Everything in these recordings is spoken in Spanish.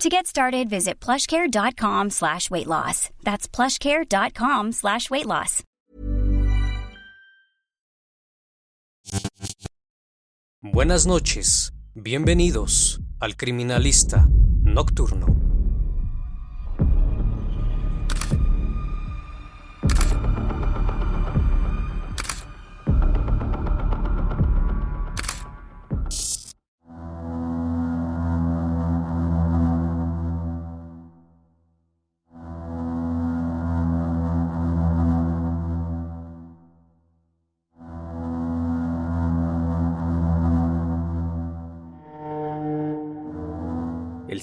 To get started, visit plushcare.com slash weight loss. That's plushcare.com slash weight loss. Buenas noches, bienvenidos al Criminalista Nocturno.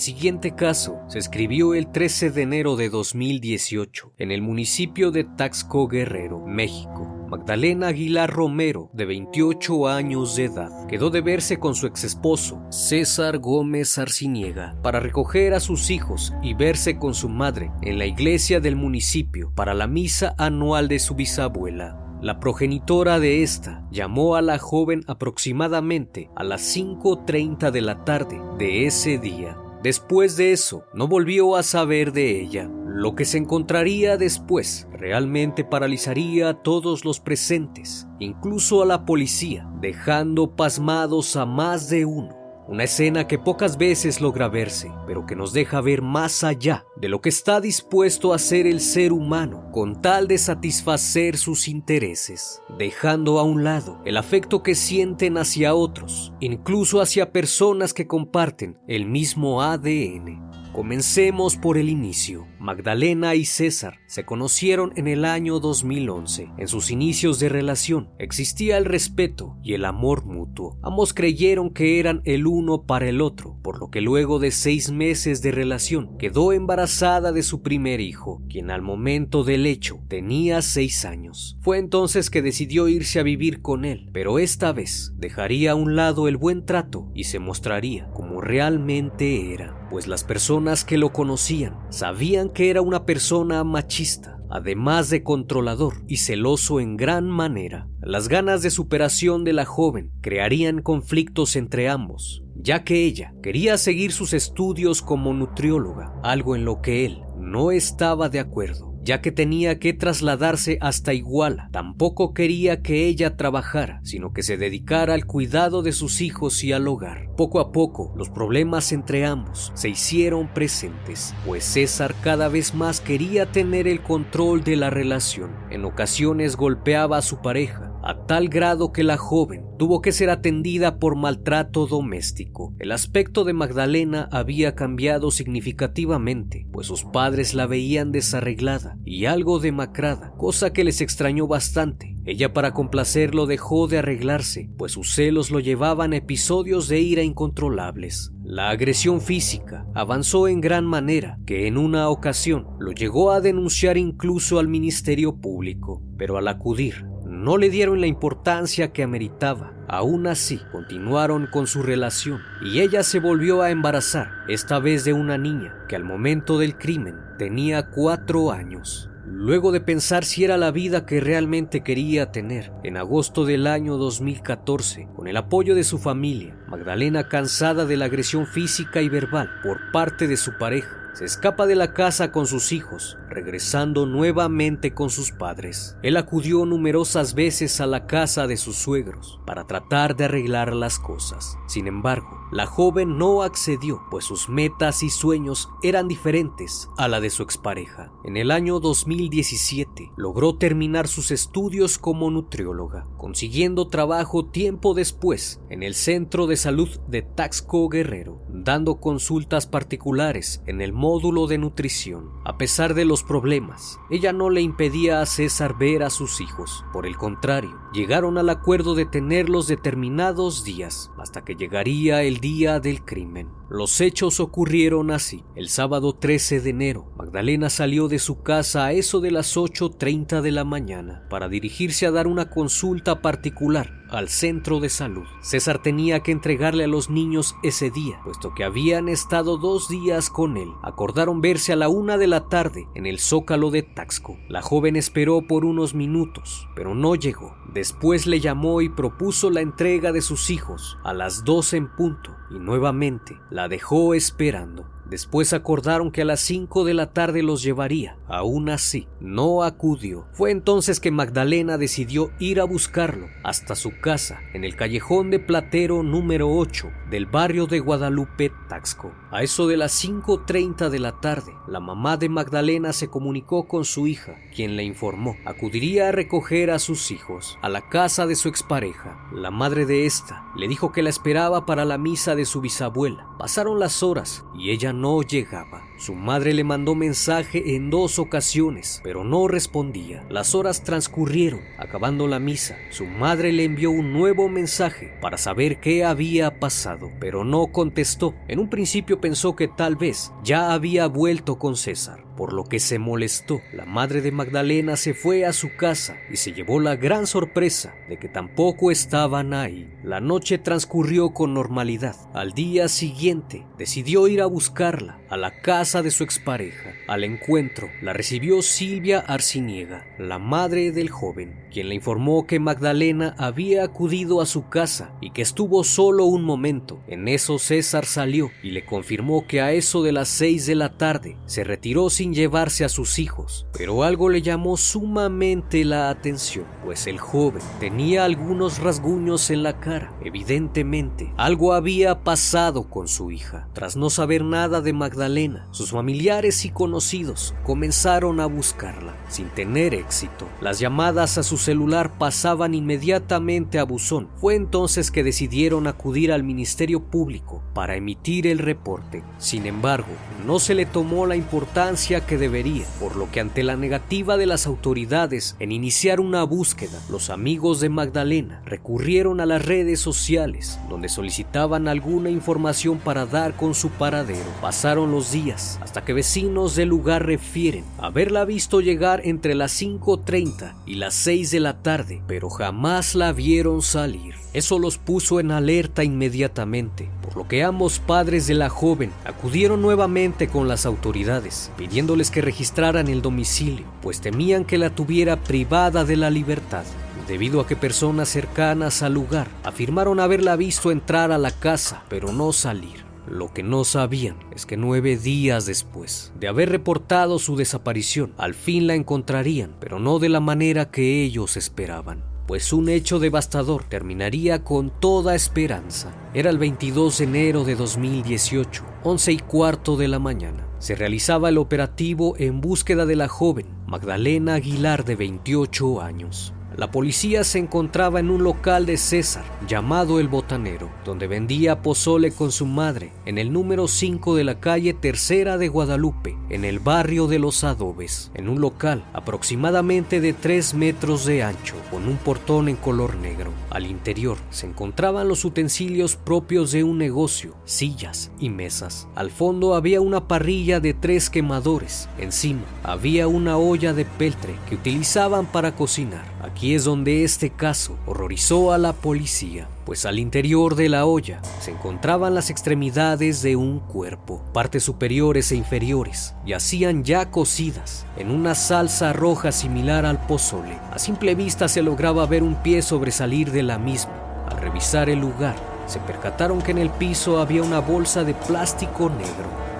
Siguiente caso se escribió el 13 de enero de 2018 en el municipio de Taxco Guerrero, México. Magdalena Aguilar Romero, de 28 años de edad, quedó de verse con su exesposo, César Gómez Arciniega, para recoger a sus hijos y verse con su madre en la iglesia del municipio para la misa anual de su bisabuela. La progenitora de esta llamó a la joven aproximadamente a las 5.30 de la tarde de ese día. Después de eso, no volvió a saber de ella. Lo que se encontraría después realmente paralizaría a todos los presentes, incluso a la policía, dejando pasmados a más de uno. Una escena que pocas veces logra verse, pero que nos deja ver más allá de lo que está dispuesto a hacer el ser humano con tal de satisfacer sus intereses, dejando a un lado el afecto que sienten hacia otros, incluso hacia personas que comparten el mismo ADN. Comencemos por el inicio. Magdalena y César se conocieron en el año 2011. En sus inicios de relación existía el respeto y el amor mutuo. Ambos creyeron que eran el uno para el otro, por lo que luego de seis meses de relación quedó embarazada de su primer hijo, quien al momento del hecho tenía seis años. Fue entonces que decidió irse a vivir con él, pero esta vez dejaría a un lado el buen trato y se mostraría como realmente era, pues las personas que lo conocían sabían que era una persona machista, además de controlador y celoso en gran manera. Las ganas de superación de la joven crearían conflictos entre ambos, ya que ella quería seguir sus estudios como nutrióloga, algo en lo que él no estaba de acuerdo ya que tenía que trasladarse hasta Iguala. Tampoco quería que ella trabajara, sino que se dedicara al cuidado de sus hijos y al hogar. Poco a poco, los problemas entre ambos se hicieron presentes, pues César cada vez más quería tener el control de la relación. En ocasiones golpeaba a su pareja, a tal grado que la joven tuvo que ser atendida por maltrato doméstico. El aspecto de Magdalena había cambiado significativamente, pues sus padres la veían desarreglada y algo demacrada, cosa que les extrañó bastante. Ella para complacerlo dejó de arreglarse, pues sus celos lo llevaban a episodios de ira incontrolables. La agresión física avanzó en gran manera, que en una ocasión lo llegó a denunciar incluso al Ministerio Público, pero al acudir no le dieron la importancia que ameritaba. Aún así, continuaron con su relación y ella se volvió a embarazar, esta vez de una niña que al momento del crimen tenía cuatro años. Luego de pensar si era la vida que realmente quería tener, en agosto del año 2014, con el apoyo de su familia, Magdalena, cansada de la agresión física y verbal por parte de su pareja, se escapa de la casa con sus hijos, regresando nuevamente con sus padres. Él acudió numerosas veces a la casa de sus suegros para tratar de arreglar las cosas. Sin embargo, la joven no accedió, pues sus metas y sueños eran diferentes a la de su expareja. En el año 2017 logró terminar sus estudios como nutrióloga, consiguiendo trabajo tiempo después en el Centro de Salud de Taxco Guerrero, dando consultas particulares en el módulo de nutrición. A pesar de los problemas, ella no le impedía a César ver a sus hijos. Por el contrario, llegaron al acuerdo de tenerlos determinados días, hasta que llegaría el día del crimen. Los hechos ocurrieron así. El sábado 13 de enero, Magdalena salió de su casa a eso de las 8.30 de la mañana para dirigirse a dar una consulta particular al centro de salud. César tenía que entregarle a los niños ese día, puesto que habían estado dos días con él. Acordaron verse a la una de la tarde en el zócalo de Taxco. La joven esperó por unos minutos, pero no llegó. Después le llamó y propuso la entrega de sus hijos a las dos en punto, y nuevamente la dejó esperando. Después acordaron que a las 5 de la tarde los llevaría. Aún así, no acudió. Fue entonces que Magdalena decidió ir a buscarlo hasta su casa en el callejón de Platero número 8 del barrio de Guadalupe, Taxco. A eso de las 5.30 de la tarde, la mamá de Magdalena se comunicó con su hija, quien le informó. Acudiría a recoger a sus hijos a la casa de su expareja. La madre de esta le dijo que la esperaba para la misa de su bisabuela. Pasaron las horas y ella no llegaba. Su madre le mandó mensaje en dos ocasiones, pero no respondía. Las horas transcurrieron. Acabando la misa, su madre le envió un nuevo mensaje para saber qué había pasado, pero no contestó. En un principio pensó que tal vez ya había vuelto con César por lo que se molestó. La madre de Magdalena se fue a su casa y se llevó la gran sorpresa de que tampoco estaban ahí. La noche transcurrió con normalidad. Al día siguiente decidió ir a buscarla a la casa de su expareja. Al encuentro la recibió Silvia Arciniega, la madre del joven, quien le informó que Magdalena había acudido a su casa y que estuvo solo un momento. En eso César salió y le confirmó que a eso de las seis de la tarde se retiró sin llevarse a sus hijos, pero algo le llamó sumamente la atención, pues el joven tenía algunos rasguños en la cara. Evidentemente, algo había pasado con su hija. Tras no saber nada de Magdalena, sus familiares y conocidos comenzaron a buscarla, sin tener éxito. Las llamadas a su celular pasaban inmediatamente a buzón. Fue entonces que decidieron acudir al Ministerio Público para emitir el reporte. Sin embargo, no se le tomó la importancia que debería, por lo que ante la negativa de las autoridades en iniciar una búsqueda, los amigos de Magdalena recurrieron a las redes sociales, donde solicitaban alguna información para dar con su paradero. Pasaron los días hasta que vecinos del lugar refieren haberla visto llegar entre las 5.30 y las 6 de la tarde, pero jamás la vieron salir. Eso los puso en alerta inmediatamente, por lo que ambos padres de la joven acudieron nuevamente con las autoridades, pidiéndoles que registraran el domicilio, pues temían que la tuviera privada de la libertad debido a que personas cercanas al lugar afirmaron haberla visto entrar a la casa, pero no salir. Lo que no sabían es que nueve días después de haber reportado su desaparición, al fin la encontrarían, pero no de la manera que ellos esperaban pues un hecho devastador terminaría con toda esperanza. Era el 22 de enero de 2018, 11 y cuarto de la mañana. Se realizaba el operativo en búsqueda de la joven Magdalena Aguilar de 28 años. La policía se encontraba en un local de César llamado El Botanero, donde vendía pozole con su madre en el número 5 de la calle Tercera de Guadalupe, en el barrio de Los Adobes, en un local aproximadamente de 3 metros de ancho, con un portón en color negro. Al interior se encontraban los utensilios propios de un negocio, sillas y mesas. Al fondo había una parrilla de tres quemadores. Encima había una olla de peltre que utilizaban para cocinar. Aquí Aquí es donde este caso horrorizó a la policía, pues al interior de la olla se encontraban las extremidades de un cuerpo, partes superiores e inferiores, yacían ya cocidas en una salsa roja similar al pozole. A simple vista se lograba ver un pie sobresalir de la misma. Al revisar el lugar, se percataron que en el piso había una bolsa de plástico negro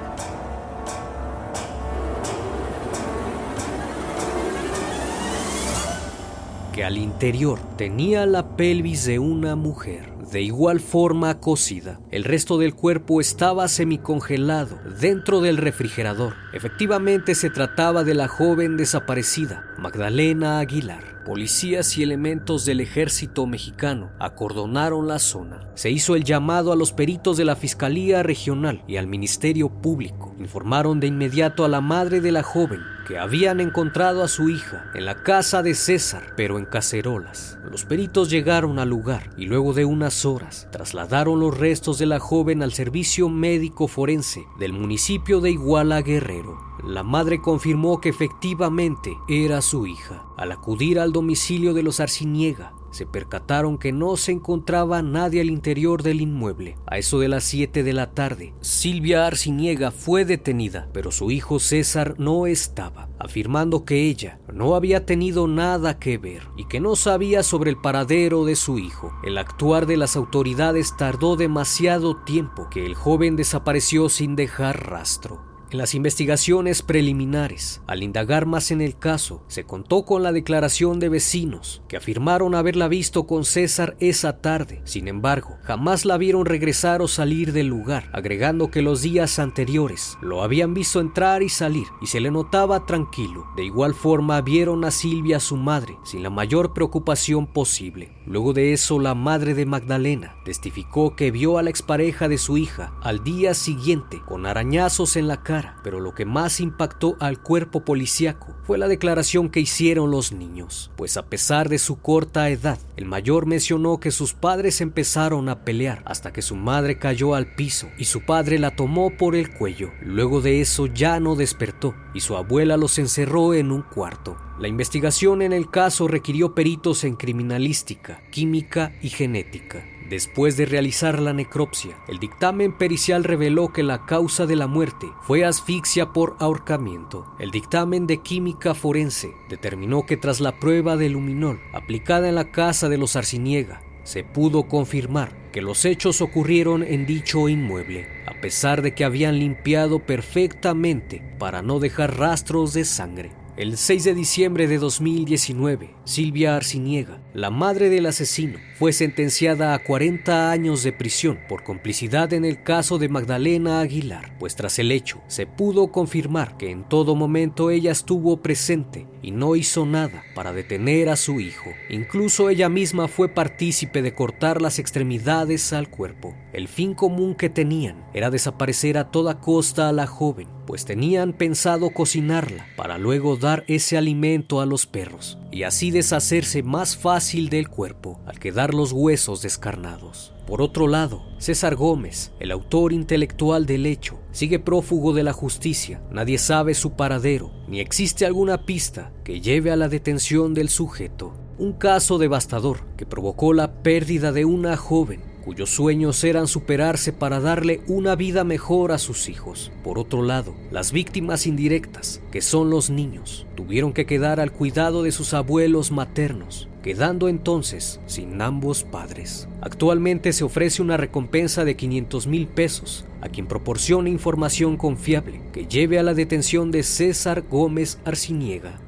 que al interior tenía la pelvis de una mujer, de igual forma cocida. El resto del cuerpo estaba semicongelado dentro del refrigerador. Efectivamente se trataba de la joven desaparecida, Magdalena Aguilar. Policías y elementos del ejército mexicano acordonaron la zona. Se hizo el llamado a los peritos de la Fiscalía Regional y al Ministerio Público. Informaron de inmediato a la madre de la joven que habían encontrado a su hija en la casa de César, pero en cacerolas. Los peritos llegaron al lugar y luego de unas horas trasladaron los restos de la joven al servicio médico forense del municipio de Iguala Guerrero. La madre confirmó que efectivamente era su hija. Al acudir al domicilio de los Arciniega, se percataron que no se encontraba nadie al interior del inmueble. A eso de las 7 de la tarde, Silvia Arciniega fue detenida, pero su hijo César no estaba, afirmando que ella no había tenido nada que ver y que no sabía sobre el paradero de su hijo. El actuar de las autoridades tardó demasiado tiempo que el joven desapareció sin dejar rastro. En las investigaciones preliminares, al indagar más en el caso, se contó con la declaración de vecinos que afirmaron haberla visto con César esa tarde. Sin embargo, jamás la vieron regresar o salir del lugar, agregando que los días anteriores lo habían visto entrar y salir y se le notaba tranquilo. De igual forma vieron a Silvia, su madre, sin la mayor preocupación posible. Luego de eso, la madre de Magdalena testificó que vio a la expareja de su hija al día siguiente con arañazos en la cara pero lo que más impactó al cuerpo policíaco fue la declaración que hicieron los niños, pues a pesar de su corta edad, el mayor mencionó que sus padres empezaron a pelear hasta que su madre cayó al piso y su padre la tomó por el cuello. Luego de eso ya no despertó y su abuela los encerró en un cuarto. La investigación en el caso requirió peritos en criminalística, química y genética. Después de realizar la necropsia, el dictamen pericial reveló que la causa de la muerte fue asfixia por ahorcamiento. El dictamen de química forense determinó que tras la prueba de luminol aplicada en la casa de los Arciniega, se pudo confirmar que los hechos ocurrieron en dicho inmueble, a pesar de que habían limpiado perfectamente para no dejar rastros de sangre. El 6 de diciembre de 2019, Silvia Arciniega, la madre del asesino, fue sentenciada a 40 años de prisión por complicidad en el caso de Magdalena Aguilar, pues tras el hecho se pudo confirmar que en todo momento ella estuvo presente y no hizo nada para detener a su hijo. Incluso ella misma fue partícipe de cortar las extremidades al cuerpo. El fin común que tenían era desaparecer a toda costa a la joven, pues tenían pensado cocinarla para luego dar ese alimento a los perros y así deshacerse más fácil del cuerpo al quedar los huesos descarnados. Por otro lado, César Gómez, el autor intelectual del hecho, sigue prófugo de la justicia. Nadie sabe su paradero, ni existe alguna pista que lleve a la detención del sujeto. Un caso devastador que provocó la pérdida de una joven cuyos sueños eran superarse para darle una vida mejor a sus hijos. Por otro lado, las víctimas indirectas, que son los niños, tuvieron que quedar al cuidado de sus abuelos maternos, quedando entonces sin ambos padres. Actualmente se ofrece una recompensa de 500 mil pesos a quien proporcione información confiable que lleve a la detención de César Gómez Arciniega.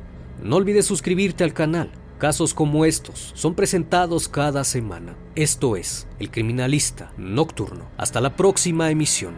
No olvides suscribirte al canal Casos como estos son presentados cada semana. Esto es El Criminalista Nocturno. Hasta la próxima emisión.